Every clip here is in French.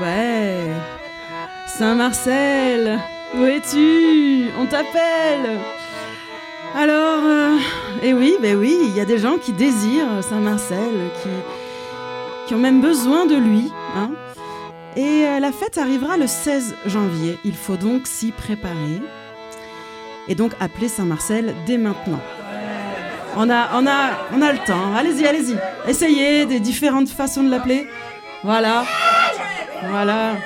Ouais. Saint-Marcel, où es-tu? On t'appelle. Alors, euh, eh oui, ben oui, il y a des gens qui désirent Saint-Marcel, qui, qui ont même besoin de lui. Hein. Et euh, la fête arrivera le 16 janvier. Il faut donc s'y préparer. Et donc appeler Saint-Marcel dès maintenant. On a le temps. Allez-y, allez-y. Essayez des différentes façons de l'appeler. Voilà. Voilà.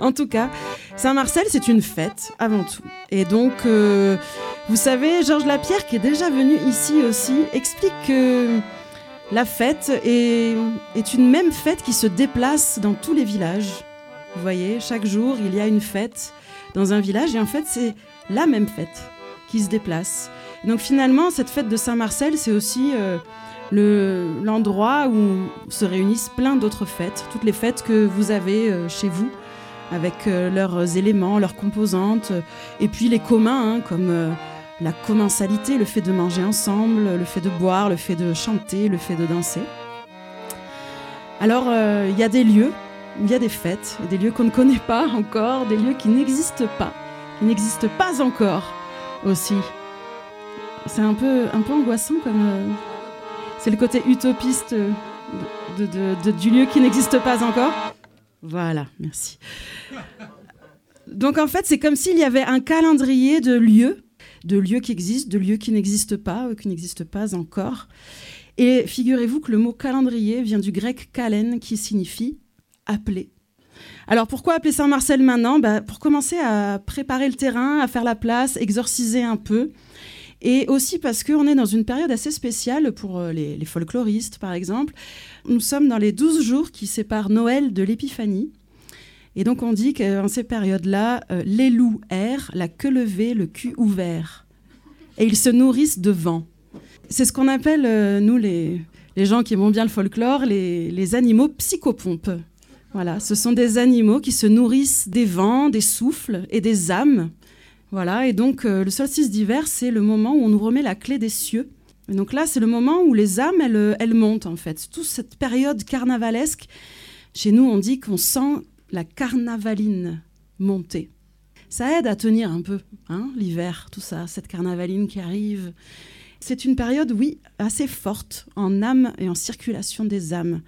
En tout cas, Saint-Marcel, c'est une fête avant tout. Et donc, euh, vous savez, Georges Lapierre, qui est déjà venu ici aussi, explique que la fête est, est une même fête qui se déplace dans tous les villages. Vous voyez, chaque jour, il y a une fête dans un village et en fait, c'est la même fête qui se déplace. Donc finalement, cette fête de Saint-Marcel, c'est aussi euh, l'endroit où se réunissent plein d'autres fêtes, toutes les fêtes que vous avez euh, chez vous, avec euh, leurs éléments, leurs composantes, et puis les communs, hein, comme la commensalité, le fait de manger ensemble, le fait de boire, le fait de chanter, le fait de danser. Alors, il y a des lieux il y a des fêtes, des lieux qu'on ne connaît pas encore, des lieux qui n'existent pas, qui n'existent pas encore aussi. C'est un peu, un peu angoissant comme. Euh, c'est le côté utopiste de, du lieu qui n'existe pas encore. Voilà, merci. Donc en fait, c'est comme s'il y avait un calendrier de lieux, de lieux qui existent, de lieux qui n'existent pas, ou qui n'existent pas encore. Et figurez-vous que le mot calendrier vient du grec kalen, qui signifie appeler. Alors pourquoi appeler Saint-Marcel maintenant? Bah, Pour commencer à préparer le terrain, à faire la place, exorciser un peu. Et aussi parce qu'on est dans une période assez spéciale pour euh, les, folkloristes, par exemple. Nous sommes dans les douze jours qui séparent Noël de l'Épiphanie. Et donc on dit qu'en ces périodes-là, euh, les loups errent, la queue levée, le cul ouvert. Et ils se nourrissent de vent. C'est ce qu'on appelle, euh, nous, les, gens qui aiment bien le folklore, les, les animaux psychopompes. Voilà, ce sont des animaux qui se nourrissent des vents, des souffles et des âmes. Voilà, et donc euh, le solstice d'hiver, c'est le moment où on nous remet la clé des cieux. Et donc là, c'est le moment où les âmes, elles, elles montent en fait. Toute cette période carnavalesque, chez nous, on dit qu'on sent la carnavaline monter. Ça aide à tenir un peu, hein, l'hiver, tout ça, cette carnavaline qui arrive. C'est une période, oui, assez forte en âme et en circulation des âmes.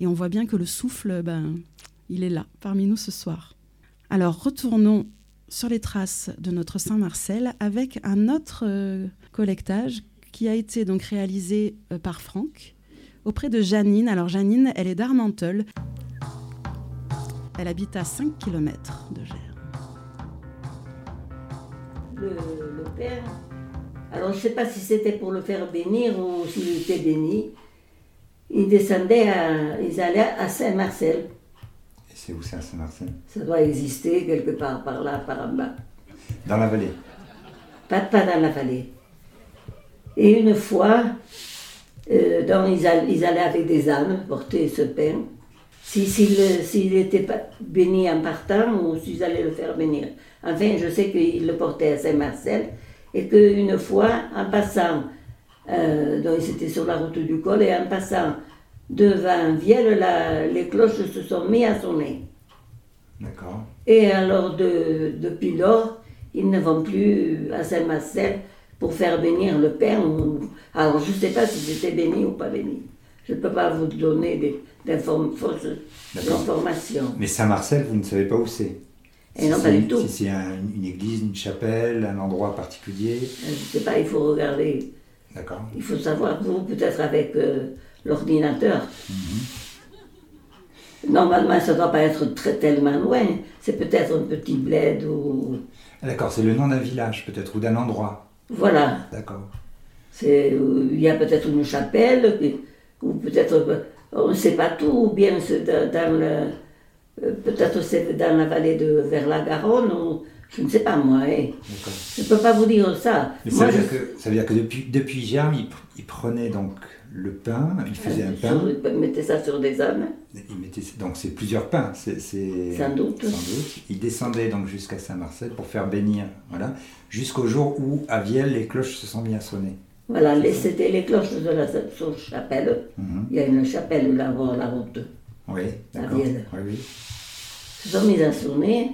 Et on voit bien que le souffle, ben, il est là, parmi nous ce soir. Alors retournons sur les traces de notre Saint-Marcel avec un autre euh, collectage qui a été donc réalisé euh, par Franck auprès de Janine. Alors Janine, elle est d'Armenteul. Elle habite à 5 km de Gers. Le, père, alors je ne sais pas si c'était pour le faire bénir ou s'il était béni, il descendait à, ils allaient à Saint-Marcel. C'est où c'est à Saint-Marcel Ça doit exister quelque part par là, par en bas. Dans la vallée pas, pas dans la vallée. Et une fois, euh, ils, allaient, avec des âmes porter ce pain. S'il n'était pas béni en partant ou s'ils allaient le faire bénir. Enfin, je sais qu'ils le portaient à Saint-Marcel et qu'une fois, en passant, euh, donc ils étaient sur la route du col et en passant devant Vielle, les cloches se sont mises à sonner. D'accord. Et alors, de, depuis lors, ils ne vont plus à Saint-Marcel pour faire bénir le Père. Alors, je ne sais pas si c'était béni ou pas béni. Je ne peux pas vous donner des, fausses informations. Mais Saint-Marcel, vous ne savez pas où c'est et non, pas du tout. Si c'est une église, une chapelle, un endroit particulier Je ne sais pas, il faut regarder. D'accord. Il faut savoir, vous, peut-être avec euh, l'ordinateur. Normalement, ça ne doit pas être très tellement loin. C'est peut-être un petit bled ou. Ah, d'accord, c'est le nom d'un village peut-être ou d'un endroit. Voilà. D'accord. Il y a peut-être une chapelle, ou peut-être, on ne sait pas tout, ou bien c'est dans, le. Peut-être c'est dans la vallée de vers la Garonne, ou je ne sais pas moi. Hein. Je ne peux pas vous dire ça. Mais ça, veut dire que, ça veut dire que depuis, depuis Germe, il, il prenait donc le pain, il faisait un pain. Il mettait ça sur des âmes. Il mettait, donc c'est plusieurs pains. C'est, sans, doute. Il descendait donc jusqu'à Saint-Marcel pour faire bénir, voilà, jusqu'au jour où à Vielle les cloches se sont mis à sonner. Voilà, c'était les cloches de la chapelle. Mhm. Il y a une chapelle là bas la route. Oui, d'accord. Oui, oui. se sont mis à sonner.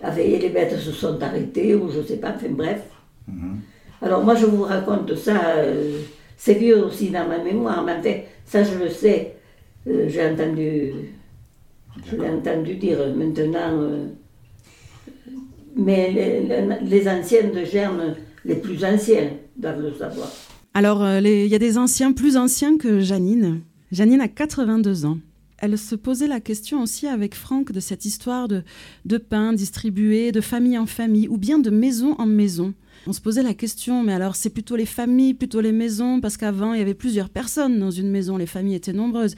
La veille, les bêtes se sont arrêtées, ou je sais pas, enfin bref. Mhm. Alors moi, je vous raconte ça, euh, c'est vieux aussi dans ma mémoire, mais enfin, ça je le sais. Euh, j'ai entendu, je entendu dire maintenant. euh, mais les, les- anciens de Germe, les plus anciens, doivent le savoir. Alors, euh, il y a des anciens plus anciens que Janine. Janine a 82 ans. Elle se posait la question aussi avec Franck de cette histoire de pain distribué de famille en famille ou bien de maison en maison. On se posait la question, mais alors c'est plutôt les familles, plutôt les maisons, parce qu'avant il y avait plusieurs personnes dans une maison, les familles étaient nombreuses.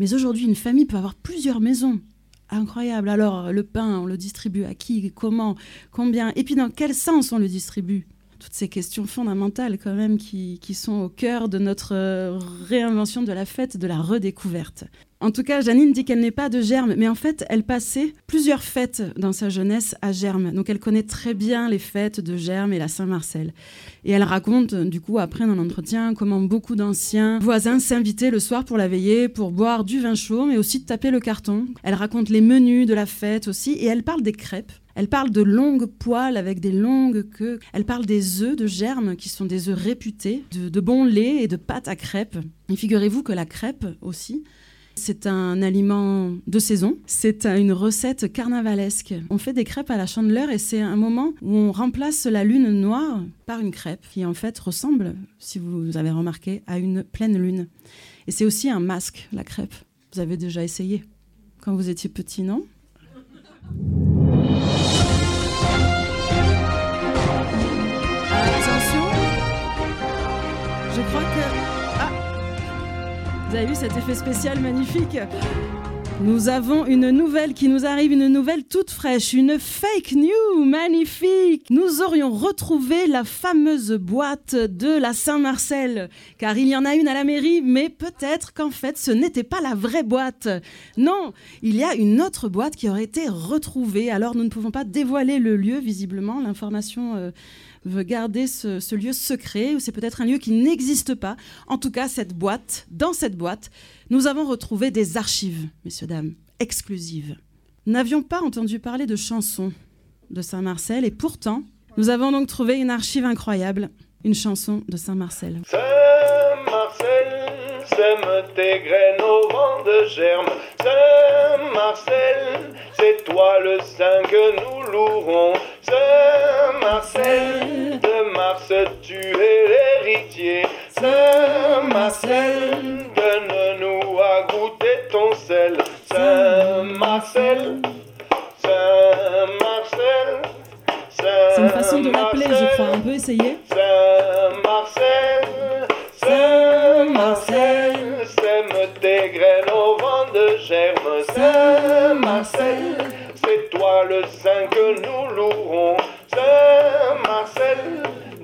Mais aujourd'hui, une famille peut avoir plusieurs maisons. Incroyable. Alors, le pain, on le distribue à qui, comment, combien? Et puis, dans quel sens on le distribue? Toutes ces questions fondamentales quand même qui, qui sont au cœur de notre euh, réinvention de la fête, de la redécouverte. En tout cas, Janine dit qu'elle n'est pas de Germe, mais en fait, elle passait plusieurs fêtes dans sa jeunesse à Germe. Donc, elle connaît très bien les fêtes de Germe et la Saint-Marcel. Et elle raconte, du coup, après dans l'entretien, comment beaucoup d'anciens voisins s'invitaient le soir pour la veiller, pour boire du vin chaud, mais aussi de taper le carton. Elle raconte les menus de la fête aussi, et elle parle des crêpes. Elle parle de longues poils avec des longues queues. Elle parle des œufs de germe qui sont des œufs réputés, de, de bon lait et de pâte à crêpes. Et figurez-vous que la crêpe aussi, c'est un aliment de saison. C'est une recette carnavalesque. On fait des crêpes à la chandeleur et c'est un moment où on remplace la lune noire par une crêpe qui en fait ressemble, si vous avez remarqué, à une pleine lune. Et c'est aussi un masque, la crêpe. Vous avez déjà essayé quand vous étiez petit, non? Vous avez vu cet effet spécial magnifique? Nous avons une nouvelle qui nous arrive, une nouvelle toute fraîche, une fake news magnifique. Nous aurions retrouvé la fameuse boîte de la Saint-Marcel, car il y en a une à la mairie, mais peut-être qu'en fait ce n'était pas la vraie boîte. Non, il y a une autre boîte qui aurait été retrouvée, alors nous ne pouvons pas dévoiler le lieu, visiblement, l'information... euh, veut garder ce, lieu secret, ou c'est peut-être un lieu qui n'existe pas. En tout cas, cette boîte, dans cette boîte, nous avons retrouvé des archives, messieurs, dames, exclusives. N'avions pas entendu parler de chansons de Saint-Marcel, et pourtant, nous avons donc trouvé une archive incroyable, une chanson de Saint-Marcel. Sème tes graines au vent de germe. Saint-Marcel, c'est toi le saint que nous louerons. Saint-Marcel, de Mars tu es l'héritier. Saint-Marcel, donne-nous à goûter ton sel. Saint-Marcel, Saint-Marcel, C'est une façon de l'appeler, je crois. On peut essayer Saint-Marcel, Saint-Marcel, sème tes graines au vent de germe. Saint-Marcel, c'est toi le saint que nous louerons. Saint-Marcel,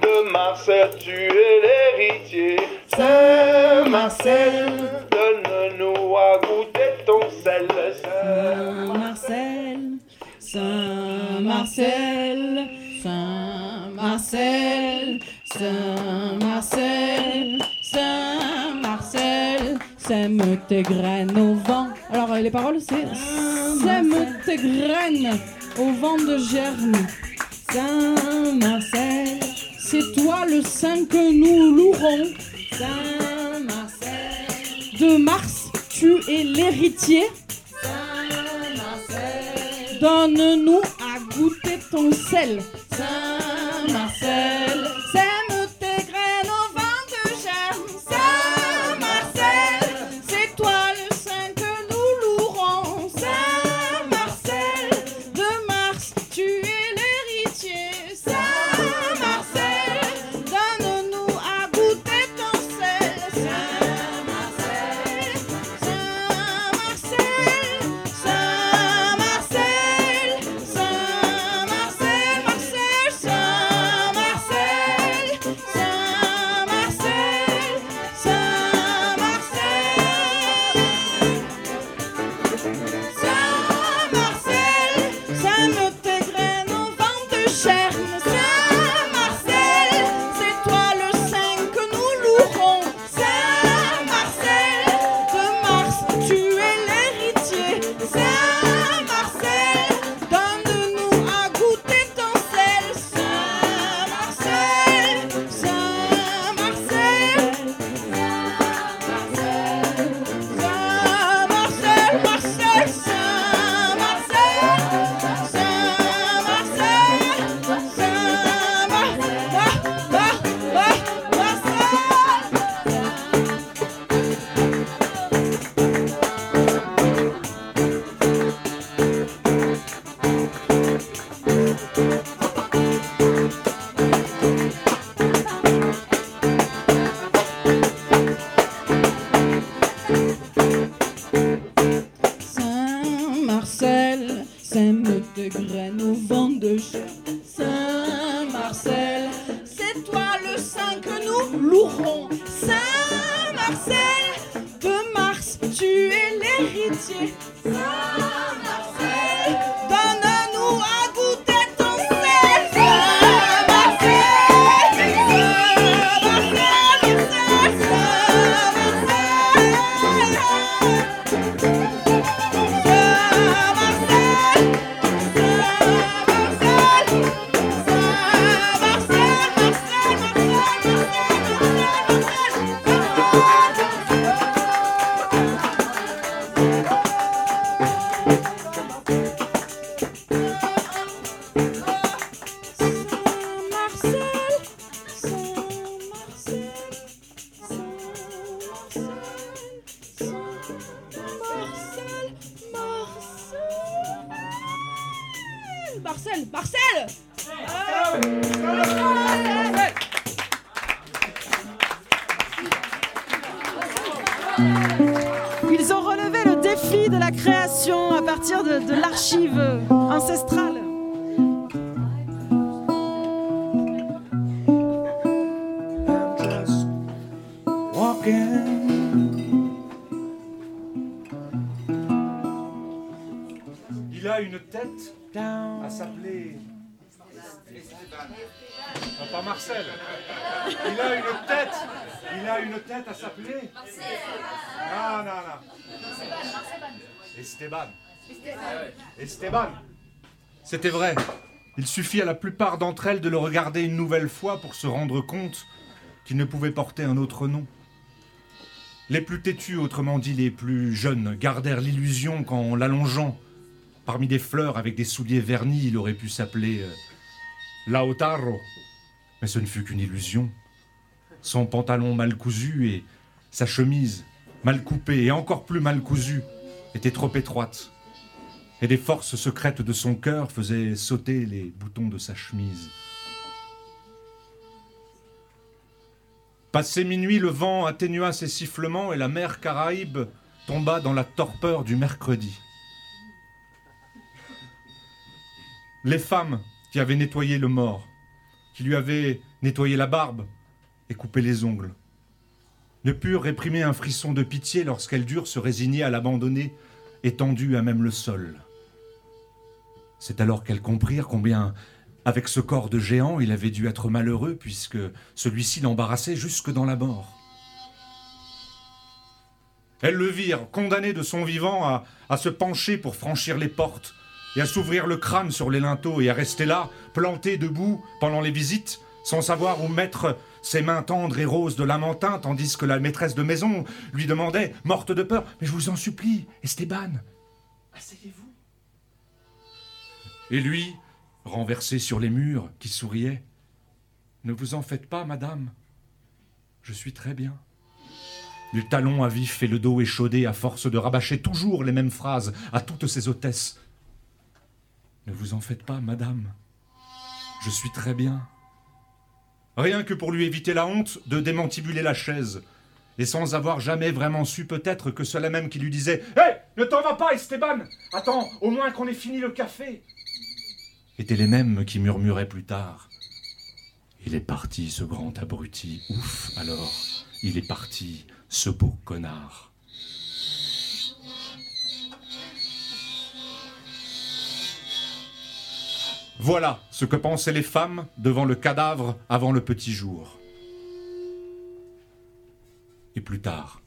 de Mars tu es l'héritier. Saint-Marcel, donne-nous à goûter ton sel. Saint-Marcel, Saint-Marcel, Saint-Marcel, Saint-Marcel, Saint-Marcel, sème tes graines au vent. Alors euh, les paroles c'est Sème tes graines au vent de germe. Saint-Marcel, c'est toi le saint que nous louerons. Saint-Marcel, de Mars, tu es l'héritier. Donne-nous à goûter ton sel. Saint-Marcel, sème Il a une tête à s'appeler. Non, pas Marcel. Il a une tête. Il a une tête à s'appeler. Non, non, non. Esteban. Esteban. C'était vrai. Il suffit à la plupart d'entre elles de le regarder une nouvelle fois pour se rendre compte qu'il ne pouvait porter un autre nom. Les plus têtus, autrement dit les plus jeunes, gardèrent l'illusion qu'en l'allongeant, parmi des fleurs avec des souliers vernis, il aurait pu s'appeler euh, Lautaro. Mais ce ne fut qu'une illusion. Son pantalon mal cousu et sa chemise, mal coupée et encore plus mal cousue, étaient trop étroites. Et des forces secrètes de son cœur faisaient sauter les boutons de sa chemise. Passé minuit, le vent atténua ses sifflements et la mer Caraïbe tomba dans la torpeur du mercredi. Les femmes qui avaient nettoyé le mort, qui lui avaient nettoyé la barbe et coupé les ongles, ne purent réprimer un frisson de pitié lorsqu'elles durent se résigner à l'abandonner, étendue à même le sol. C'est alors qu'elles comprirent combien, avec ce corps de géant, il avait dû être malheureux, puisque celui-ci l'embarrassait jusque dans la mort. Elles le virent, condamné de son vivant à, à se pencher pour franchir les portes, et à s'ouvrir le crâne sur les linteaux, et à rester là, planté debout pendant les visites, sans savoir où mettre ses mains tendres et roses de lamentin, tandis que la maîtresse de maison lui demandait, morte de peur, Mais je vous en supplie, Esteban, asseyez-vous. Et lui, renversé sur les murs, qui souriait, Ne vous en faites pas, madame, je suis très bien. Du talon à vif et le dos échaudé à force de rabâcher toujours les mêmes phrases à toutes ses hôtesses. Ne vous en faites pas, madame, je suis très bien. Rien que pour lui éviter la honte de démantibuler la chaise, et sans avoir jamais vraiment su peut-être que cela même qui lui disait Hé, ne t'en vas pas, Esteban Attends, au moins qu'on ait fini le café étaient les mêmes qui murmuraient plus tard. Il est parti, ce grand abruti. Ouf, alors, il est parti, ce beau connard. Voilà ce que pensaient les femmes devant le cadavre avant le petit jour. Et plus tard,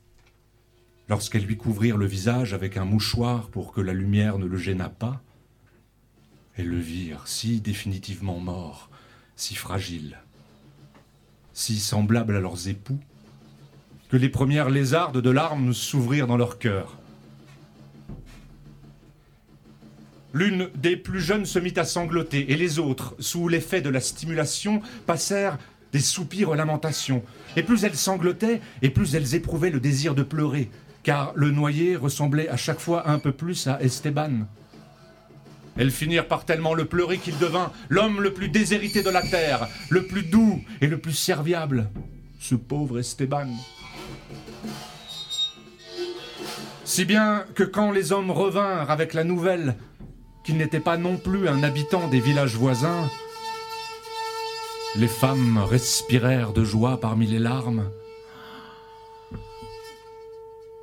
lorsqu'elles lui couvrirent le visage avec un mouchoir pour que la lumière ne le gênât pas, elles le virent si définitivement mort, si fragile, si semblable à leurs époux, que les premières lézardes de larmes s'ouvrirent dans leur cœur. L'une des plus jeunes se mit à sangloter, et les autres, sous l'effet de la stimulation, passèrent des soupirs aux lamentations. Et plus elles sanglotaient, et plus elles éprouvaient le désir de pleurer, car le noyé ressemblait à chaque fois un peu plus à Esteban. Elles finirent par tellement le pleurer qu'il devint l'homme le plus déshérité de la terre, le plus doux et le plus serviable. Ce pauvre Esteban. Si bien que quand les hommes revinrent avec la nouvelle qu'il n'était pas non plus un habitant des villages voisins, les femmes respirèrent de joie parmi les larmes.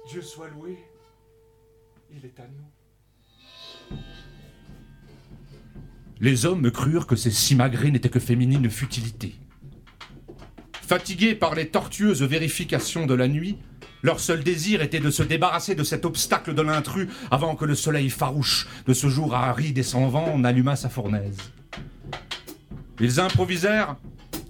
Dieu soit loué. Il est à nous. Les hommes crurent que ces simagrées n'étaient que féminines futilités. Fatigués par les tortueuses vérifications de la nuit, leur seul désir était de se débarrasser de cet obstacle de l'intrus avant que le soleil farouche de ce jour aride et sans vent n'allumât sa fournaise. Ils improvisèrent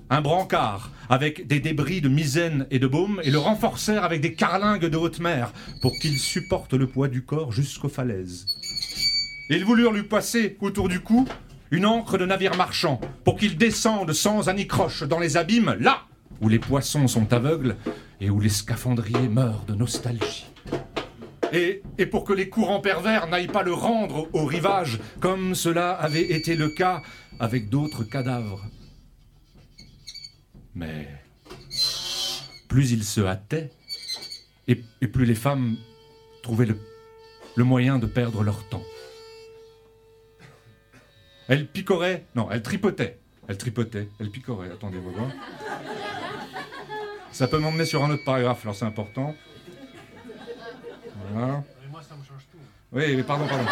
un brancard avec des débris de misaine et de baume et le renforcèrent avec des carlingues de haute mer pour qu'il supporte le poids du corps jusqu'aux falaises. Ils voulurent lui passer autour du cou une ancre de navire marchand pour qu'il descende sans anicroche dans les abîmes, là où les poissons sont aveugles et où les scaphandriers meurent de nostalgie. Et, pour que les courants pervers n'aillent pas le rendre au rivage, comme cela avait été le cas avec d'autres cadavres. Mais plus ils se hâtaient, et, plus les femmes trouvaient le, moyen de perdre leur temps. Elles picoraient, non, elles tripotaient. Elles tripotaient, elles picoraient. Attendez, vous. Ça peut m'emmener sur un autre paragraphe, alors c'est important. Voilà. Oui, mais pardon, pardon.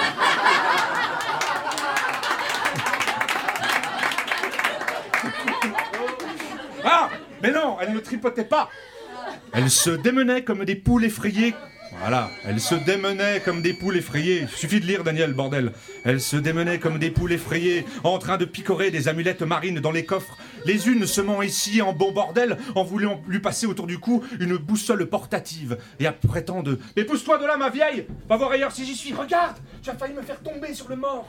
Ah Mais non, elle ne tripotait pas Elle se démenait comme des poules effrayées. Voilà, elle se démenait comme des poules effrayées. Suffit de lire, Daniel, bordel. Elle se démenait comme des poules effrayées, en train de picorer des amulettes marines dans les coffres, les unes semant ici en bon bordel, en voulant lui passer autour du cou une boussole portative, et apprêtant de Mais pousse-toi de là, ma vieille! Va voir ailleurs si j'y suis, regarde! Tu as failli me faire tomber sur le mort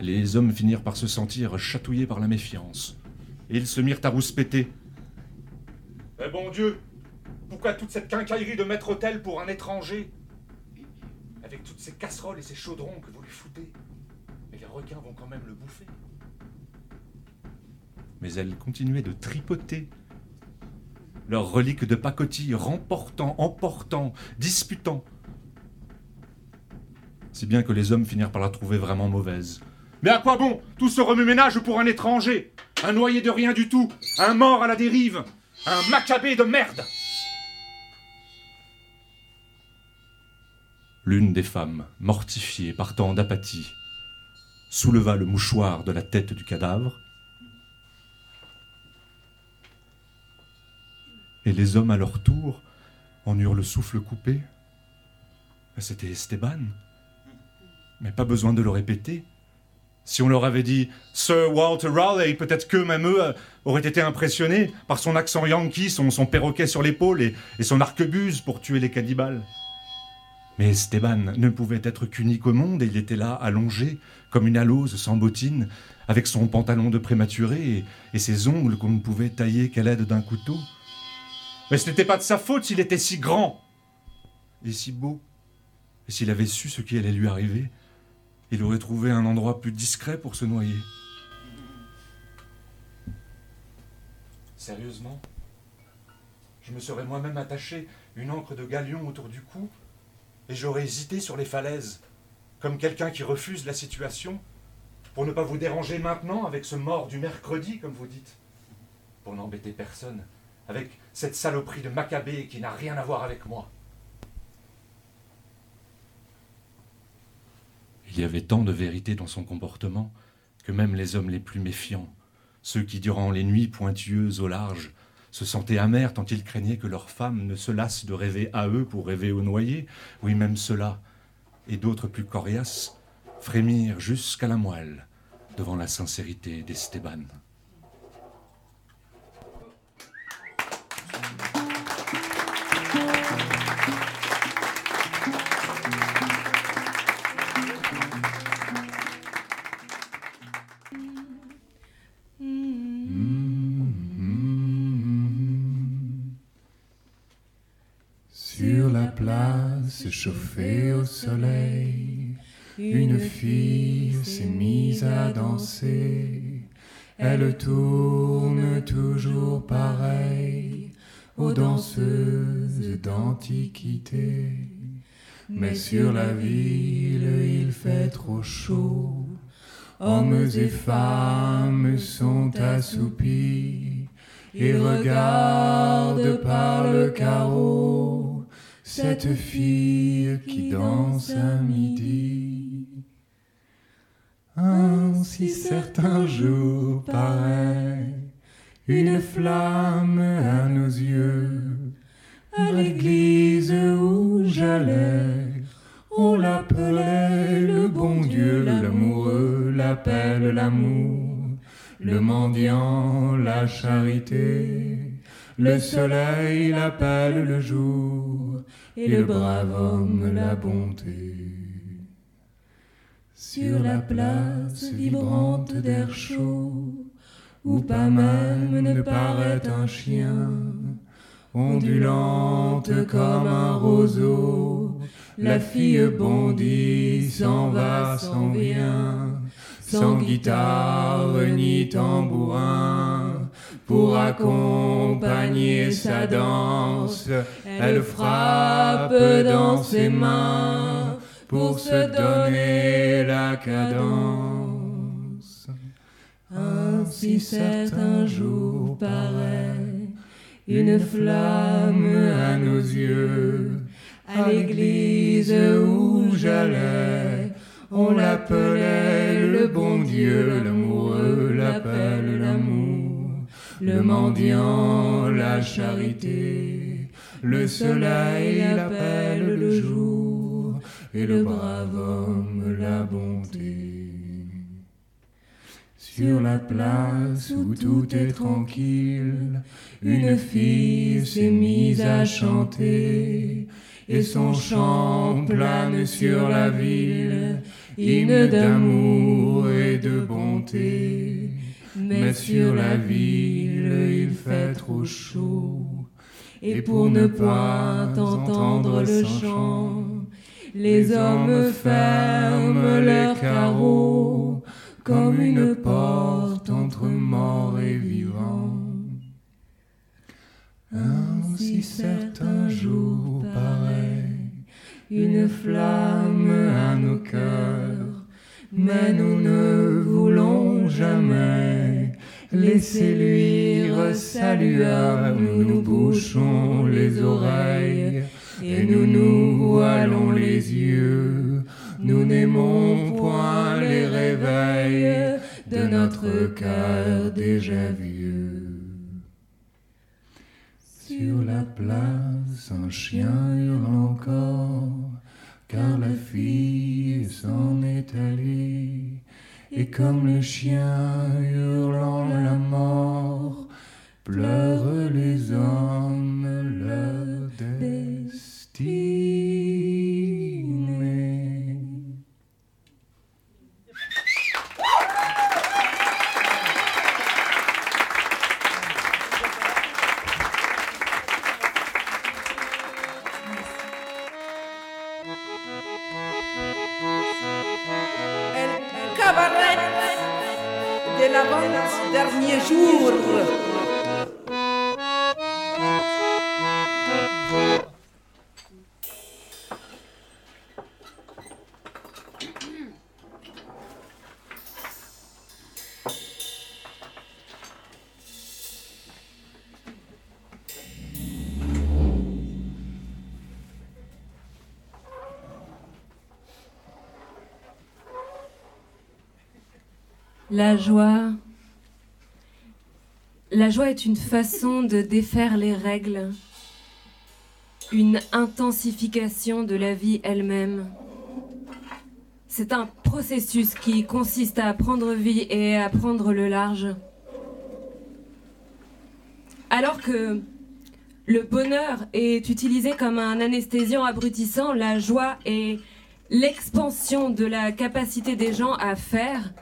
Les hommes finirent par se sentir chatouillés par la méfiance, et ils se mirent à rouspéter. Eh bon Dieu Pourquoi toute cette quincaillerie de maître hôtel pour un étranger Avec toutes ces casseroles et ces chaudrons que vous lui foutez Mais les requins vont quand même le bouffer. Mais elle continuait de tripoter. Leurs reliques de pacotille, remportant, emportant, disputant. Si bien que les hommes finirent par la trouver vraiment mauvaise. Mais à quoi bon tout ce remue-ménage pour un étranger? Un noyé de rien du tout Un mort à la dérive Un macabé de merde L'une des femmes, mortifiée par tant d'apathie, souleva le mouchoir de la tête du cadavre, et les hommes à leur tour en eurent le souffle coupé. C'était Esteban. Mais pas besoin de le répéter. Si on leur avait dit Sir Walter Raleigh, peut-être que même eux auraient été impressionnés par son accent yankee, son, perroquet sur l'épaule et son arquebuse pour tuer les cannibales. Mais Esteban ne pouvait être qu'unique au monde et il était là, allongé, comme une alose sans bottines, avec son pantalon de prématuré et, et ses ongles qu'on ne pouvait tailler qu'à l'aide d'un couteau. Mais ce n'était pas de sa faute s'il était si grand et si beau. Et s'il avait su ce qui allait lui arriver, il aurait trouvé un endroit plus discret pour se noyer. Sérieusement? Je me serais moi-même attaché une encre de galion autour du cou et j'aurais hésité sur les falaises, comme quelqu'un qui refuse la situation, pour ne pas vous déranger maintenant avec ce mort du mercredi, comme vous dites, pour n'embêter personne, avec cette saloperie de Maccabée qui n'a rien à voir avec moi. Il y avait tant de vérité dans son comportement que même les hommes les plus méfiants, ceux qui, durant les nuits pointueuses au large, se sentaient amers tant ils craignaient que leurs femmes ne se lassent de rêver à eux pour rêver aux noyés, oui même ceux-là, et d'autres plus coriaces, frémirent jusqu'à la moelle devant la sincérité d'Esteban. Chauffée au soleil, une fille s'est mise à danser. Elle tourne toujours pareil aux danseuses d'antiquité. Mais sur la ville, il fait trop chaud. Hommes et femmes sont assoupis et regardent par le carreau cette fille qui danse à midi. Ainsi certains jours paraît une flamme à nos yeux. À l'église où j'allais, on l'appelait le bon Dieu, l'amoureux l'appelle l'amour, le mendiant la charité, le soleil l'appelle le jour, et le brave homme la bonté. Sur la place vibrante d'air chaud, où pas même ne paraît un chien, ondulante comme un roseau, la fille bondit, s'en va, s'en vient, sans guitare ni tambourin, pour accompagner sa danse, elle frappe dans ses mains pour se donner la cadence. Ainsi certains jours paraît une flamme à nos yeux, à l'église où j'allais, on l'appelait le bon Dieu, l'amoureux l'appelle l'amour, le mendiant la charité, le soleil l'appelle le jour, et le brave homme la bonté. Sur la place où tout est tranquille, une fille s'est mise à chanter, et son chant plane sur la ville, hymne d'amour et de bonté. Mais sur la ville, il fait trop chaud, et pour ne pas entendre le chant, les hommes ferment leurs carreaux comme une porte entre mort et vivant. Ainsi certains jours paraît une flamme à nos cœurs, mais nous ne voulons jamais laisser luire sa lueur. Nous nous bouchons les oreilles et nous nous voilons les yeux. Nous n'aimons point les réveils de notre cœur déjà vieux. Sur la place, un chien hurle encore, car la fille s'en est allée. Et comme le chien hurlant la mort, pleurent les hommes La joie. La joie est une façon de défaire les règles, une intensification de la vie elle-même. C'est un processus qui consiste à prendre vie et à prendre le large. Alors que le bonheur est utilisé comme un anesthésiant abrutissant, la joie est l'expansion de la capacité des gens à faire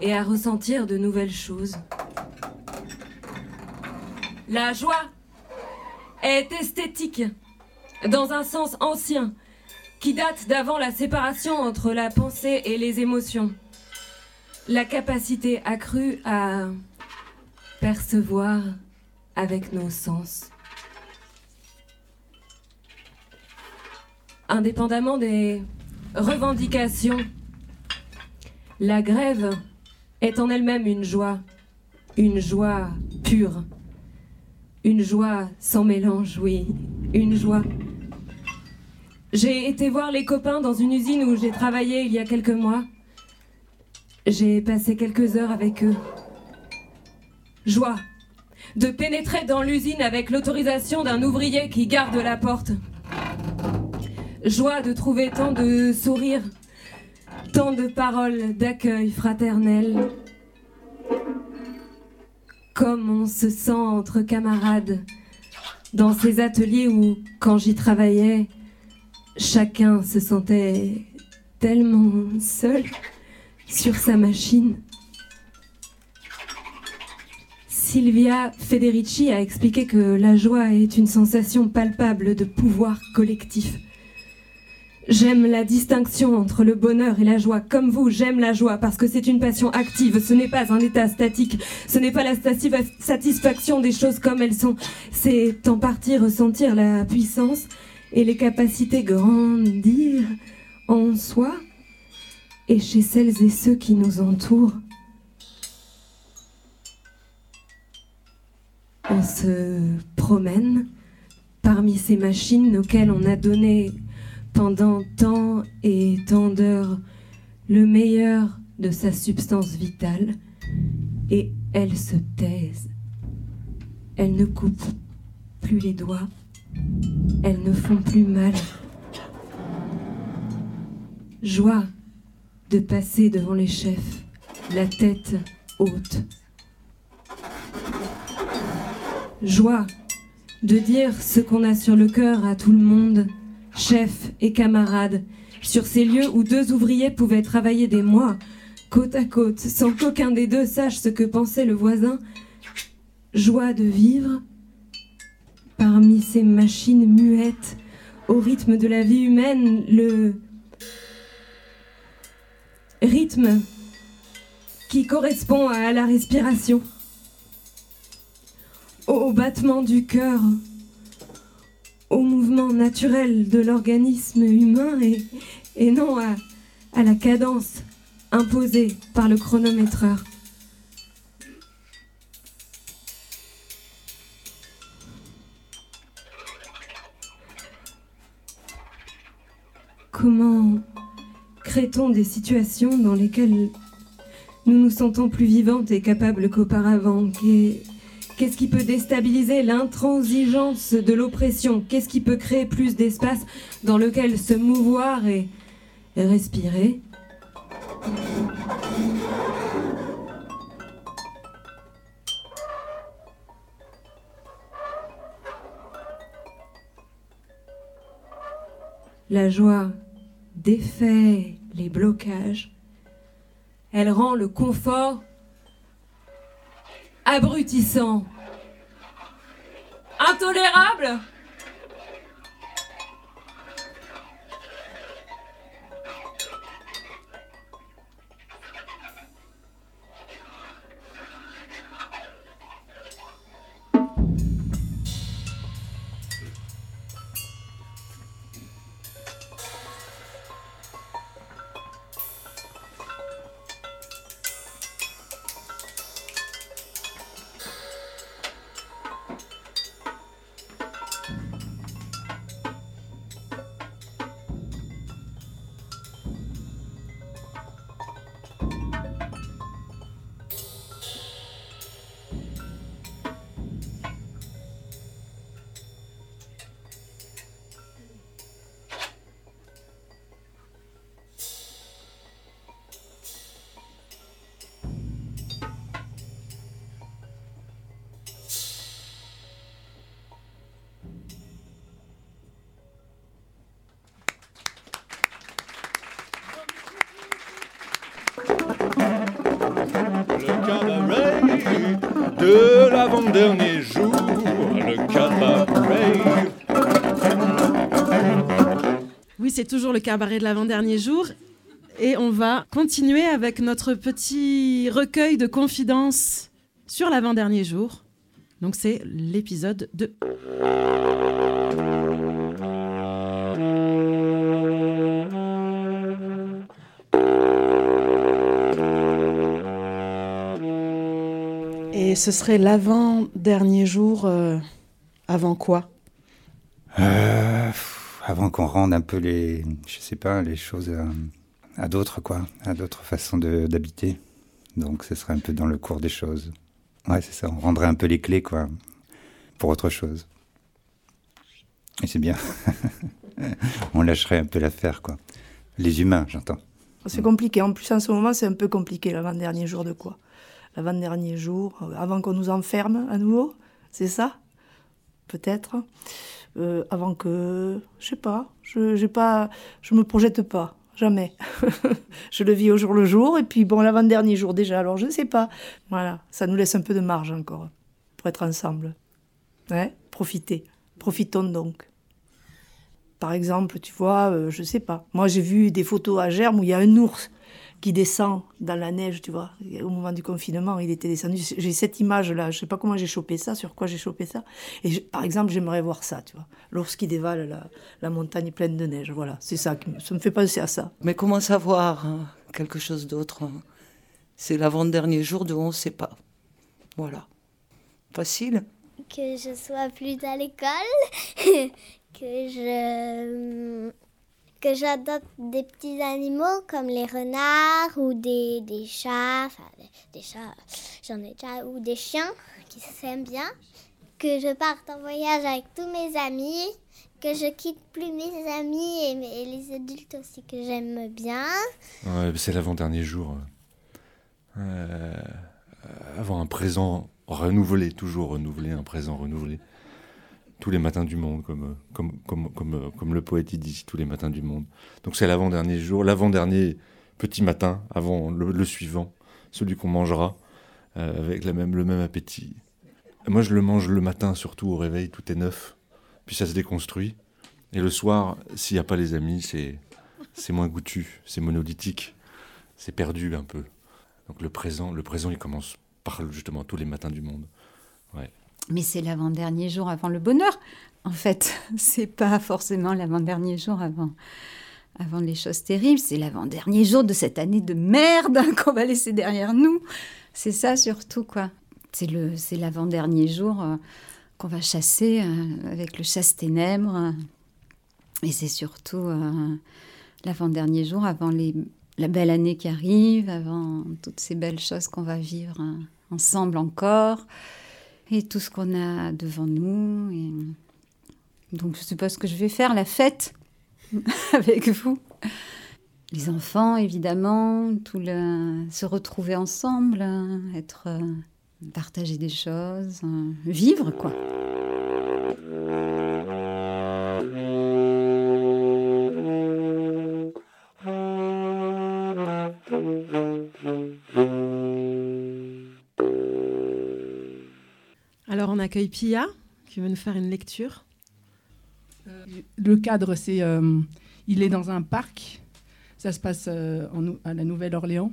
et à ressentir de nouvelles choses. La joie est esthétique dans un sens ancien qui date d'avant la séparation entre la pensée et les émotions. La capacité accrue à percevoir avec nos sens. Indépendamment des revendications, la grève est en elle-même une joie, une joie pure, une joie sans mélange, oui, une joie J'ai été voir les copains dans une usine où j'ai travaillé il y a quelques mois. J'ai passé quelques heures avec eux. Joie de pénétrer dans l'usine avec l'autorisation d'un ouvrier qui garde la porte. Joie de trouver tant de sourires, tant de paroles d'accueil fraternel. Comme on se sent entre camarades dans ces ateliers où, quand j'y travaillais, chacun se sentait tellement seul sur sa machine. Silvia Federici a expliqué que la joie est une sensation palpable de pouvoir collectif. J'aime la distinction entre le bonheur et la joie. Comme vous, j'aime la joie parce que c'est une passion active. Ce n'est pas un état statique. Ce n'est pas la satisfaction des choses comme elles sont. C'est en partie ressentir la puissance et les capacités grandir en soi et chez celles et ceux qui nous entourent. On se promène parmi ces machines auxquelles on a donné pendant tant et tant d'heures le meilleur de sa substance vitale et elles se taisent. Elles ne coupent plus les doigts, elles ne font plus mal. Joie de passer devant les chefs, la tête haute. Joie de dire ce qu'on a sur le cœur à tout le monde, chefs et camarades, sur ces lieux où deux ouvriers pouvaient travailler des mois, côte à côte, sans qu'aucun des deux sache ce que pensait le voisin. Joie de vivre parmi ces machines muettes, au rythme de la vie humaine, le rythme qui correspond à la respiration, au battement du cœur, au mouvement naturel de l'organisme humain et, non à, à la cadence imposée par le chronométreur. Comment crée-t-on des situations dans lesquelles nous nous sentons plus vivantes et capables qu'auparavant Qu'est-ce qui peut déstabiliser l'intransigeance de l'oppression? Qu'est-ce qui peut créer plus d'espace dans lequel se mouvoir et respirer? La joie défait les blocages. Elle rend le confort abrutissant, intolérable? De l'avant-dernier jour, le cabaret. Oui, c'est toujours le cabaret de l'avant-dernier jour. Et on va continuer avec notre petit recueil de confidences sur l'avant-dernier jour. Donc c'est l'épisode 2. Ce serait l'avant-dernier jour, euh, avant quoi? Euh, avant qu'on rende un peu les, je sais pas, les choses à, à d'autres, quoi, à d'autres façons de- d'habiter. Donc, ce serait un peu dans le cours des choses. Ouais, c'est ça. On rendrait un peu les clés, quoi, pour autre chose. Et c'est bien. on lâcherait un peu l'affaire, quoi. Les humains, j'entends. C'est compliqué. En plus, en ce moment, c'est un peu compliqué, l'avant-dernier jour de quoi? L'avant-dernier jour, euh, avant qu'on nous enferme à nouveau, c'est ça? Peut-être. Euh, avant que. Je sais pas. Je j'ai pas, je me projette pas. Jamais. je le vis au jour le jour. Et puis, bon, l'avant-dernier jour déjà, alors je ne sais pas. Voilà. Ça nous laisse un peu de marge encore pour être ensemble. Ouais, profiter. Profitons donc. Par exemple, tu vois, euh, je sais pas. Moi, j'ai vu des photos à Germe où il y a un ours qui descend dans la neige, tu vois. Au moment du confinement, il était descendu. J'ai cette image-là. Je sais pas comment j'ai chopé ça, sur quoi j'ai chopé ça. Et je- par exemple, j'aimerais voir ça, tu vois. L'ours qui dévale la, la montagne pleine de neige. Voilà, c'est ça. Ça me fait penser à ça. Mais comment savoir hein, quelque chose d'autre hein? C'est l'avant-dernier jour de on ne sait pas. Voilà. Facile que je sois plus à l'école, que je que j'adopte des petits animaux comme les renards ou des, des chats, enfin des, chats, j'en ai déjà, ou des chiens qui s'aiment bien, que je parte en voyage avec tous mes amis, que je quitte plus mes amis et, les adultes aussi que j'aime bien. C'est l'avant-dernier jour. Euh, avoir un présent renouvelé, toujours renouvelé, un présent renouvelé. Tous les matins du monde, comme, comme, comme, comme, comme le poète dit, tous les matins du monde. Donc c'est l'avant-dernier jour, l'avant-dernier petit matin, avant le, le suivant, celui qu'on mangera, euh, avec la même, le même appétit. Moi je le mange le matin, surtout au réveil, tout est neuf, puis ça se déconstruit. Et le soir, s'il n'y a pas les amis, c'est c'est moins goûtu, c'est monolithique, c'est perdu un peu. Donc le présent, le présent, il commence par justement tous les matins du monde. Ouais. Mais c'est l'avant-dernier jour avant le bonheur. En fait, c'est pas forcément l'avant-dernier jour avant, avant les choses terribles. C'est l'avant-dernier jour de cette année de merde qu'on va laisser derrière nous. C'est ça surtout, quoi. C'est le, c'est l'avant-dernier jour euh, qu'on va chasser euh, avec le chasse-ténèbres. et c'est surtout euh, l'avant-dernier jour avant les, la belle année qui arrive, avant toutes ces belles choses qu'on va vivre euh, ensemble encore et tout ce qu'on a devant nous. Et... Donc, je ce que je vais faire, la fête avec vous. Les enfants, évidemment, tout le... se retrouver ensemble, être, euh, partager des choses, euh, vivre, quoi. Accueille Pia qui veut nous faire une lecture. Le cadre, c'est. euh, il est dans un parc. Ça se passe euh, à la Nouvelle-Orléans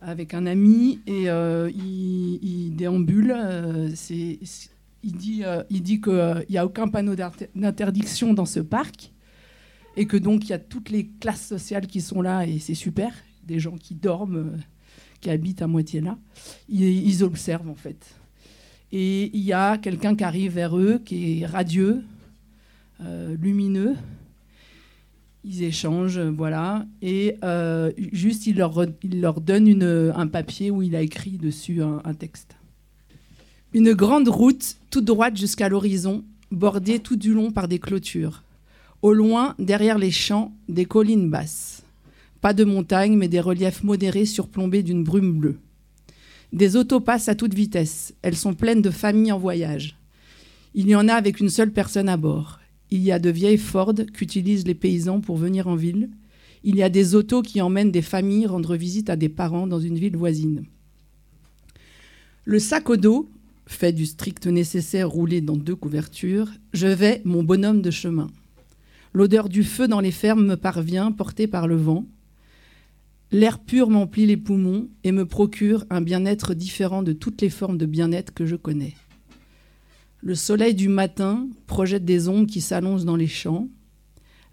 avec un ami et euh, il, déambule. euh, il dit, euh, il dit qu'il n'y a aucun panneau d'inter- d'interdiction dans ce parc et que donc il y a toutes les classes sociales qui sont là et c'est super. Des gens qui dorment, euh, qui habitent à moitié là. Ils observent en fait. Et il y a quelqu'un qui arrive vers eux qui est radieux, euh, lumineux. Ils échangent, voilà. Et euh, juste, il leur, donne un papier où il a écrit dessus un, un texte. Une grande route, toute droite jusqu'à l'horizon, bordée tout du long par des clôtures. Au loin, derrière les champs, des collines basses. Pas de montagnes, mais des reliefs modérés surplombés d'une brume bleue. Des autos passent à toute vitesse. Elles sont pleines de familles en voyage. Il y en a avec une seule personne à bord. Il y a de vieilles Ford qu'utilisent les paysans pour venir en ville. Il y a des autos qui emmènent des familles rendre visite à des parents dans une ville voisine. Le sac au dos, fait du strict nécessaire roulé dans deux couvertures, je vais mon bonhomme de chemin. L'odeur du feu dans les fermes me parvient, portée par le vent. L'air pur m'emplit les poumons et me procure un bien-être différent de toutes les formes de bien-être que je connais. Le soleil du matin projette des ombres qui s'allongent dans les champs.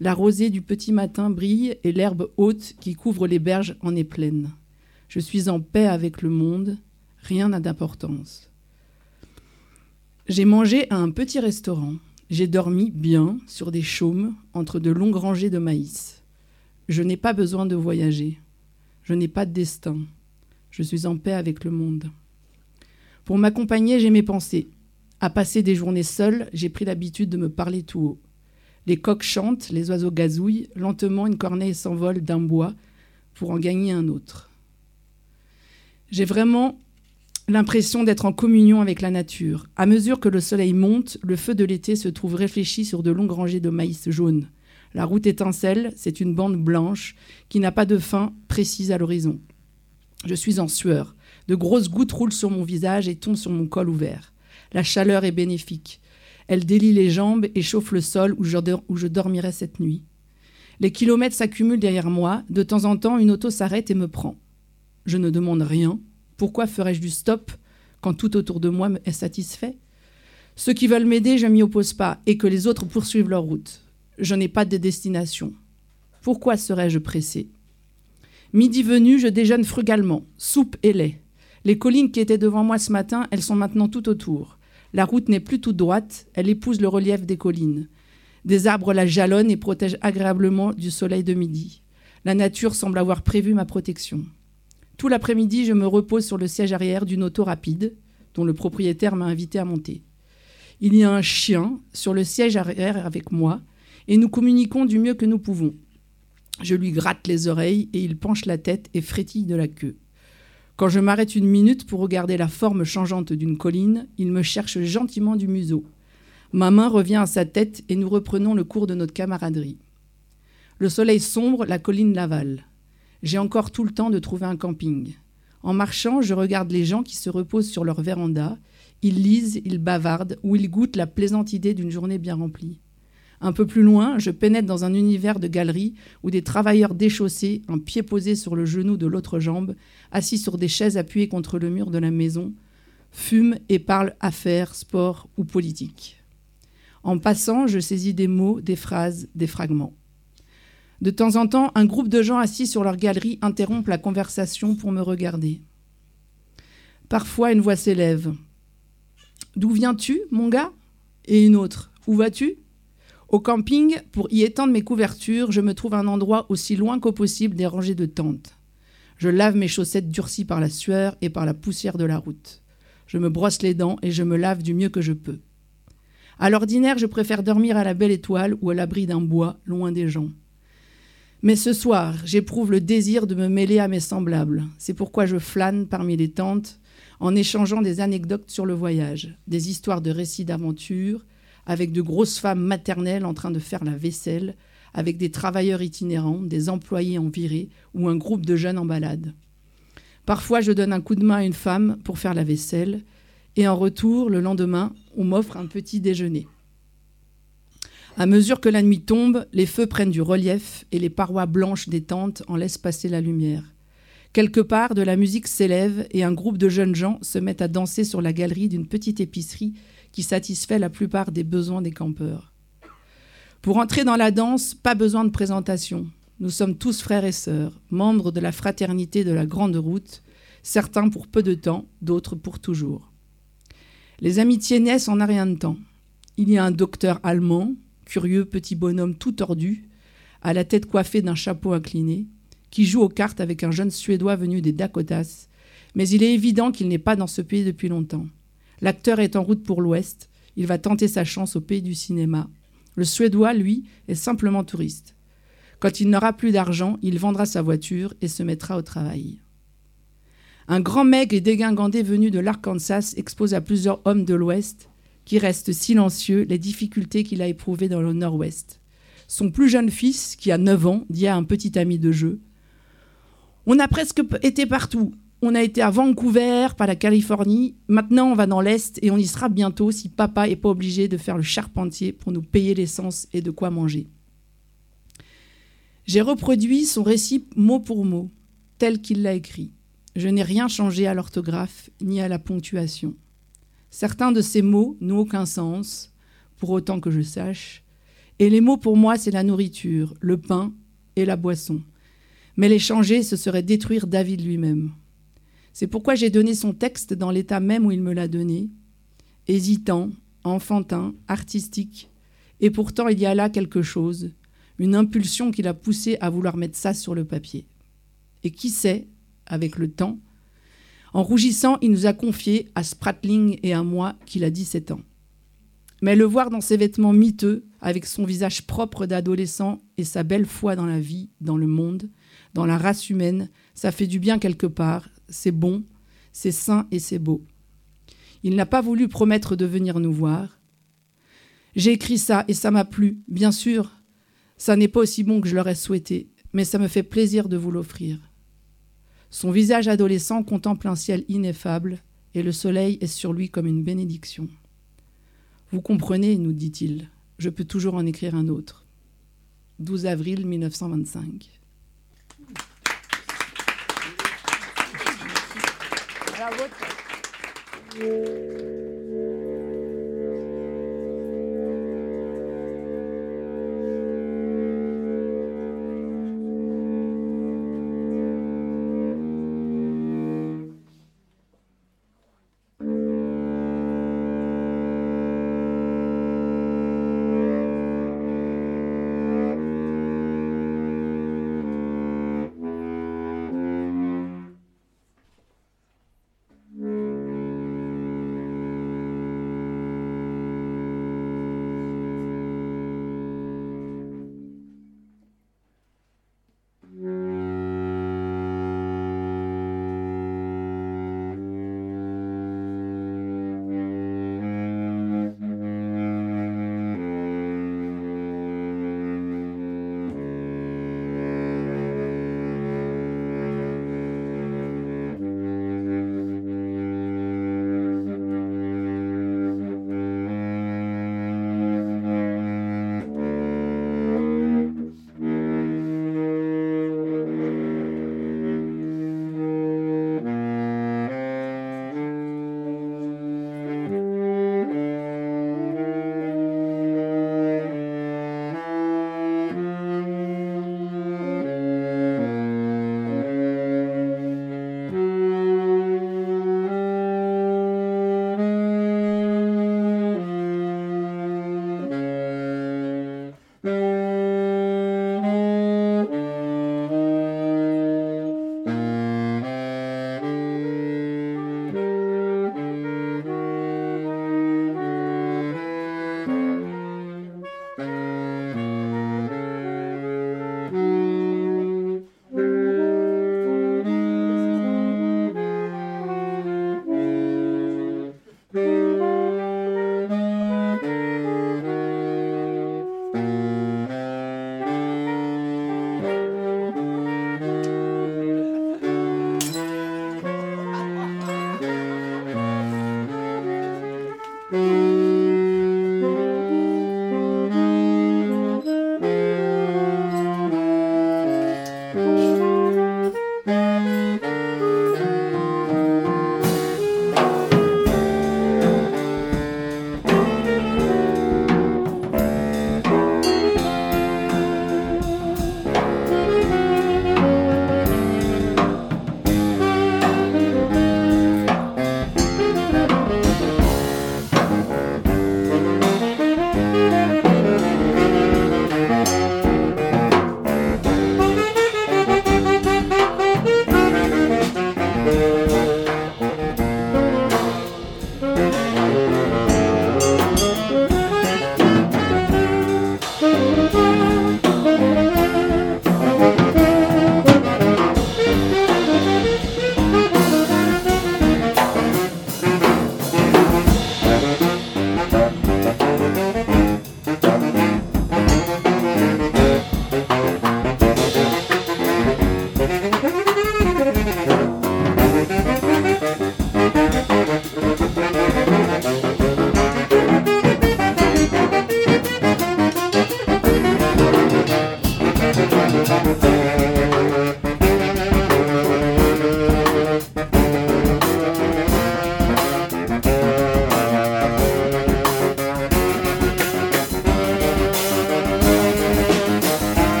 La rosée du petit matin brille et l'herbe haute qui couvre les berges en est pleine. Je suis en paix avec le monde, rien n'a d'importance. J'ai mangé à un petit restaurant. J'ai dormi bien sur des chaumes entre de longues rangées de maïs. Je n'ai pas besoin de voyager. Je n'ai pas de destin. Je suis en paix avec le monde. Pour m'accompagner, j'ai mes pensées. À passer des journées seules, j'ai pris l'habitude de me parler tout haut. Les coqs chantent, les oiseaux gazouillent, lentement une corneille s'envole d'un bois pour en gagner un autre. J'ai vraiment l'impression d'être en communion avec la nature. À mesure que le soleil monte, le feu de l'été se trouve réfléchi sur de longues rangées de maïs jaune. La route étincelle, c'est une bande blanche qui n'a pas de fin précise à l'horizon. Je suis en sueur. De grosses gouttes roulent sur mon visage et tombent sur mon col ouvert. La chaleur est bénéfique. Elle délie les jambes et chauffe le sol où je, dormirai cette nuit. Les kilomètres s'accumulent derrière moi. De temps en temps, une auto s'arrête et me prend. Je ne demande rien. Pourquoi ferais-je du stop quand tout autour de moi est satisfait? Ceux qui veulent m'aider, je m'y oppose pas et que les autres poursuivent leur route je n'ai pas de destination. Pourquoi serais-je pressé? Midi venu, je déjeune frugalement, soupe et lait. Les collines qui étaient devant moi ce matin, elles sont maintenant tout autour. La route n'est plus toute droite, elle épouse le relief des collines. Des arbres la jalonnent et protègent agréablement du soleil de midi. La nature semble avoir prévu ma protection. Tout l'après-midi, je me repose sur le siège arrière d'une auto rapide, dont le propriétaire m'a invité à monter. Il y a un chien sur le siège arrière avec moi, et nous communiquons du mieux que nous pouvons. Je lui gratte les oreilles et il penche la tête et frétille de la queue. Quand je m'arrête une minute pour regarder la forme changeante d'une colline, il me cherche gentiment du museau. Ma main revient à sa tête et nous reprenons le cours de notre camaraderie. Le soleil sombre, la colline l'avale. J'ai encore tout le temps de trouver un camping. En marchant, je regarde les gens qui se reposent sur leur véranda. Ils lisent, ils bavardent ou ils goûtent la plaisante idée d'une journée bien remplie. Un peu plus loin, je pénètre dans un univers de galeries où des travailleurs déchaussés, un pied posé sur le genou de l'autre jambe, assis sur des chaises appuyées contre le mur de la maison, fument et parlent affaires, sport ou politique. En passant, je saisis des mots, des phrases, des fragments. De temps en temps, un groupe de gens assis sur leur galerie interrompt la conversation pour me regarder. Parfois, une voix s'élève. D'où viens-tu, mon gars? Et une autre. Où vas-tu? Au camping, pour y étendre mes couvertures, je me trouve un endroit aussi loin qu'au possible des rangées de tentes. Je lave mes chaussettes durcies par la sueur et par la poussière de la route. Je me brosse les dents et je me lave du mieux que je peux. À l'ordinaire, je préfère dormir à la belle étoile ou à l'abri d'un bois, loin des gens. Mais ce soir, j'éprouve le désir de me mêler à mes semblables. C'est pourquoi je flâne parmi les tentes en échangeant des anecdotes sur le voyage, des histoires de récits d'aventure, avec de grosses femmes maternelles en train de faire la vaisselle, avec des travailleurs itinérants, des employés en virée ou un groupe de jeunes en balade. Parfois, je donne un coup de main à une femme pour faire la vaisselle, et en retour, le lendemain, on m'offre un petit déjeuner. À mesure que la nuit tombe, les feux prennent du relief et les parois blanches des tentes en laissent passer la lumière. Quelque part, de la musique s'élève et un groupe de jeunes gens se met à danser sur la galerie d'une petite épicerie qui satisfait la plupart des besoins des campeurs. Pour entrer dans la danse, pas besoin de présentation. Nous sommes tous frères et sœurs, membres de la fraternité de la Grande Route, certains pour peu de temps, d'autres pour toujours. Les amitiés naissent en un rien de temps. Il y a un docteur allemand, curieux petit bonhomme tout tordu, à la tête coiffée d'un chapeau incliné, qui joue aux cartes avec un jeune Suédois venu des Dakotas, mais il est évident qu'il n'est pas dans ce pays depuis longtemps. L'acteur est en route pour l'Ouest. Il va tenter sa chance au pays du cinéma. Le Suédois, lui, est simplement touriste. Quand il n'aura plus d'argent, il vendra sa voiture et se mettra au travail. Un grand maigre et dégingandé venu de l'Arkansas expose à plusieurs hommes de l'Ouest, qui restent silencieux, les difficultés qu'il a éprouvées dans le Nord-Ouest. Son plus jeune fils, qui a 9 ans, dit à un petit ami de jeu On a presque été partout. On a été à Vancouver, par la Californie. Maintenant, on va dans l'Est et on y sera bientôt si papa n'est pas obligé de faire le charpentier pour nous payer l'essence et de quoi manger. J'ai reproduit son récit mot pour mot, tel qu'il l'a écrit. Je n'ai rien changé à l'orthographe ni à la ponctuation. Certains de ces mots n'ont aucun sens, pour autant que je sache, et les mots pour moi, c'est la nourriture, le pain et la boisson. Mais les changer, ce serait détruire David lui-même. C'est pourquoi j'ai donné son texte dans l'état même où il me l'a donné, hésitant, enfantin, artistique, Et pourtant, il y a là quelque chose, une impulsion qui l'a poussé à vouloir mettre ça sur le papier. Et qui sait, avec le temps, en rougissant, il nous a confié à Spratling et à moi qu'il a 17 ans. Mais le voir dans ses vêtements miteux, avec son visage propre d'adolescent et sa belle foi dans la vie, dans le monde, dans la race humaine, ça fait du bien quelque part, c'est bon, c'est sain et c'est beau. Il n'a pas voulu promettre de venir nous voir. J'ai écrit ça et ça m'a plu, bien sûr. Ça n'est pas aussi bon que je l'aurais souhaité, mais ça me fait plaisir de vous l'offrir. Son visage adolescent contemple un ciel ineffable, et le soleil est sur lui comme une bénédiction. Vous comprenez, nous dit-il, je peux toujours en écrire un autre. 12 avril 1925. вот...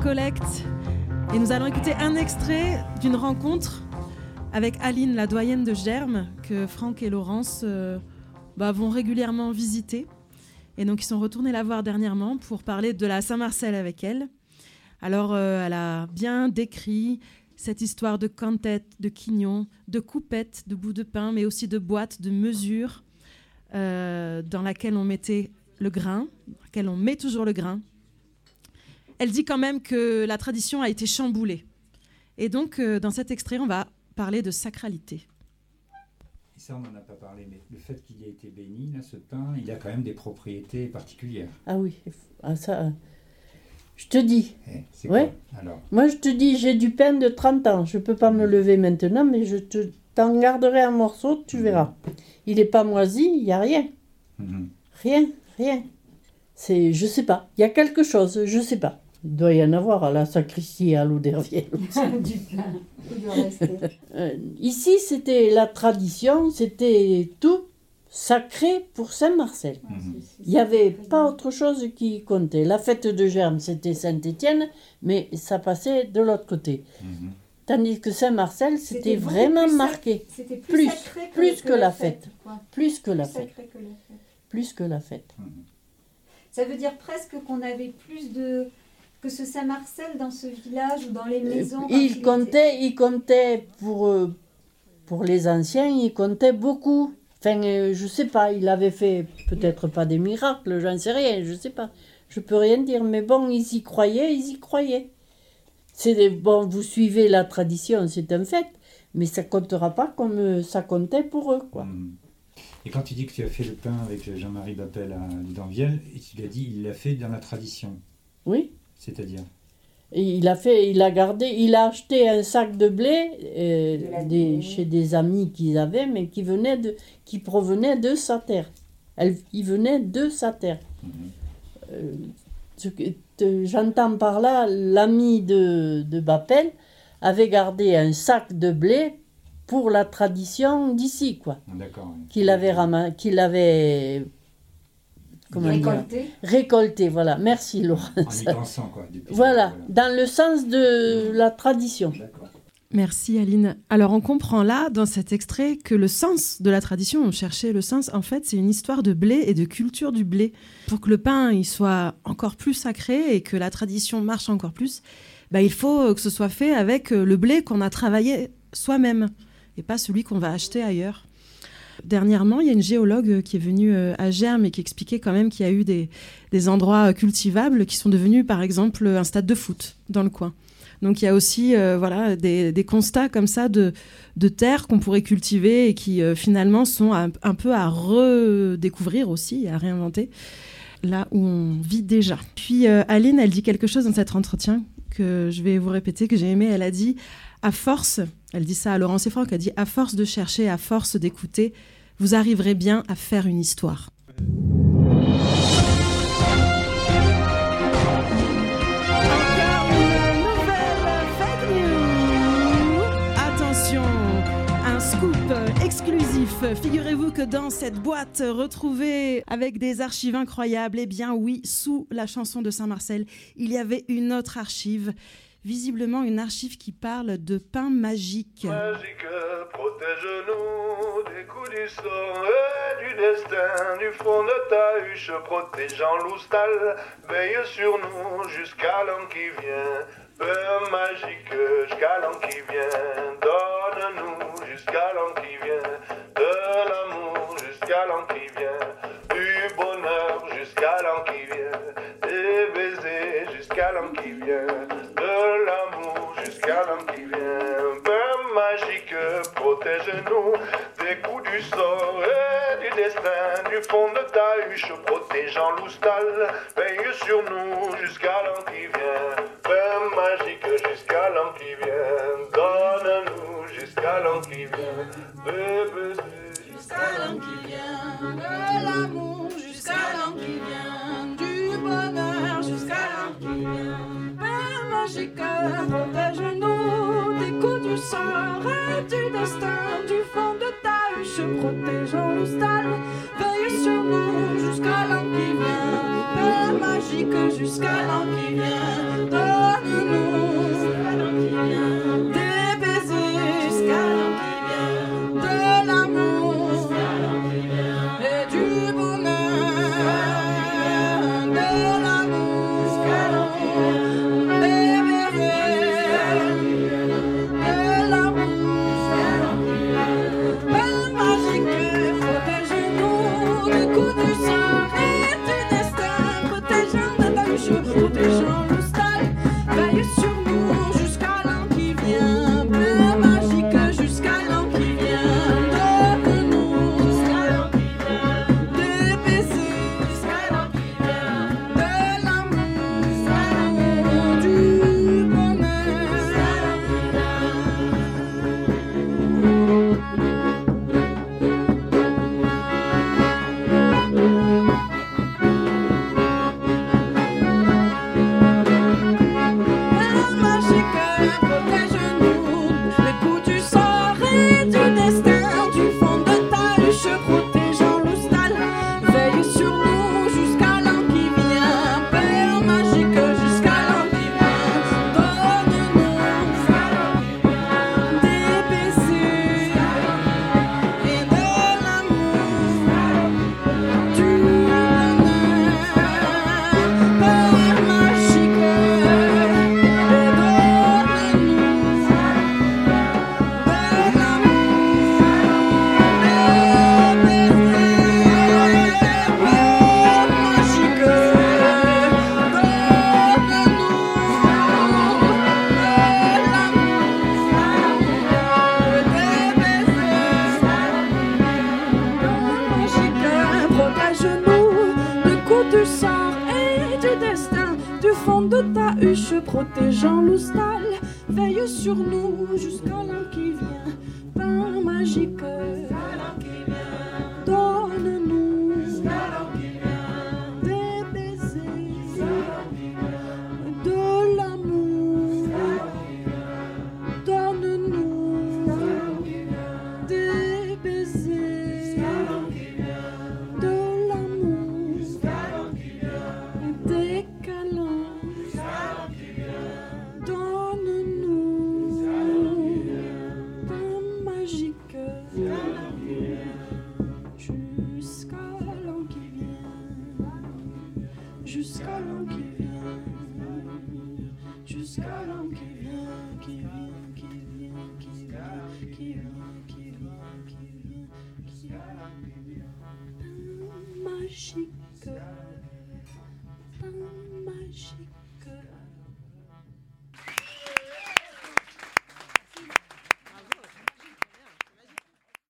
collecte. Et nous allons écouter un extrait d'une rencontre avec Aline, la doyenne de Germe, que Franck et Laurence euh, bah, vont régulièrement visiter. Et donc ils sont retournés la voir dernièrement pour parler de la Saint-Marcel avec elle. Alors euh, elle a bien décrit cette histoire de cantettes, de quignons, de coupettes, de bouts de pain, mais aussi de boîtes, de mesures euh, dans laquelle on mettait le grain, dans laquelle on met toujours le grain. Elle dit quand même que la tradition a été chamboulée. Et donc, euh, dans cet extrait, on va parler de sacralité. Et ça, on n'en a pas parlé, mais le fait qu'il ait été béni, là, ce pain, il a quand même des propriétés particulières. Ah oui, ah, ça. euh, Je te dis. Eh, c'est Ouais. quoi, alors? Moi, je te dis, j'ai du pain de 30 ans. Je peux pas me lever maintenant, mais je te t'en garderai un morceau, tu verras. Il n'est pas moisi, il n'y a rien. Mhm. Rien, rien. C'est, je sais pas. Il y a quelque chose, je sais pas. Il doit y en avoir à la sacristie et à aussi. du plein. Il doit rester. Euh, ici, c'était la tradition, c'était tout sacré pour Saint-Marcel. Il n'y avait pas autre chose qui comptait. La fête de Germe, c'était Saint-Étienne, mais ça passait de l'autre côté. Tandis que Saint-Marcel, c'était vraiment plus marqué. c'était plus plus, sacré que- plus que que, la fête. Plus que la Plus fête. sacré que la fête. Plus que la fête. Ça veut dire presque qu'on avait plus de que ce Saint-Marcel dans ce village ou dans les maisons. Euh, Il était- comptait, il comptait pour, euh, pour les anciens, il comptait beaucoup. Enfin, euh, je sais pas, il avait fait peut-être pas des miracles, j'en sais rien, je sais pas. Je peux rien dire, mais bon, ils y croyaient, ils y croyaient. C'est bon, vous suivez la tradition, c'est un fait, mais ça comptera pas comme euh, ça comptait pour eux, quoi. Et quand tu dis que tu as fait le pain avec Jean-Marie Bappel à Ludanviel, et tu l'as dit, il l'a fait dans la tradition. Oui. C'est-à-dire Et il a fait, il a gardé, il a acheté un sac de blé euh, des- chez des amis qu'ils avaient, mais qui venaient de, qui provenaient de sa terre. Elle, il venait de sa terre. Euh, ce que- te- J'entends par là, l'ami de, de Bappel avait gardé un sac de blé pour la tradition d'ici, quoi. D'accord. oui. Qu'il avait avait comment dire Récolté. récolté, voilà. Merci Laurence. En y pensant, quoi. Voilà, dans le sens de la tradition. Merci Aline. Alors on comprend là, dans cet extrait, que le sens de la tradition, on cherchait le sens, en fait c'est une histoire de blé et de culture du blé. Pour que le pain il soit encore plus sacré et que la tradition marche encore plus, bah, il faut que ce soit fait avec le blé qu'on a travaillé soi-même et pas celui qu'on va acheter ailleurs. Dernièrement, il y a une géologue qui est venue euh, à Germe et qui expliquait quand même qu'il y a eu des, endroits cultivables qui sont devenus par exemple un stade de foot dans le coin. Donc il y a aussi euh, voilà, des, constats comme ça de, terres qu'on pourrait cultiver et qui euh, finalement sont un, peu à redécouvrir aussi, à réinventer, là où on vit déjà. Puis euh, Aline, elle dit quelque chose dans cet entretien que je vais vous répéter, que j'ai aimé. Elle a dit, à force, elle dit ça à Laurence et Franck, elle dit à force de chercher, à force d'écouter, vous arriverez bien à faire une histoire. Attention, un scoop exclusif. Figurez-vous que dans cette boîte retrouvée avec des archives incroyables, eh bien oui, sous la chanson de Saint-Marcel, il y avait une autre archive Visiblement une archive qui parle de pain magique. Magique, protège-nous des coups du sort et du destin, du fond de ta huche, protégeant l'oustal, veille sur nous jusqu'à l'an qui vient. Pain magique, jusqu'à l'an qui vient, donne-nous jusqu'à l'an qui vient, de l'amour jusqu'à l'an qui vient, du bonheur jusqu'à l'an qui vient, jusqu'à l'an qui vient, de l'amour jusqu'à l'an qui vient. Pain magique, protège-nous des coups du sort et du destin, du fond de ta huche, protégeant l'oustal, veille sur nous jusqu'à l'an qui vient. Pain magique jusqu'à l'an qui vient, donne-nous jusqu'à l'an qui vient, baisers Jusqu'à l'an qui vient, magique, protège-nous des coups du sort et du destin, du fond de ta huche, protégeant le stade. Veille sur nous jusqu'à l'an qui vient, Père magique jusqu'à l'an qui vient.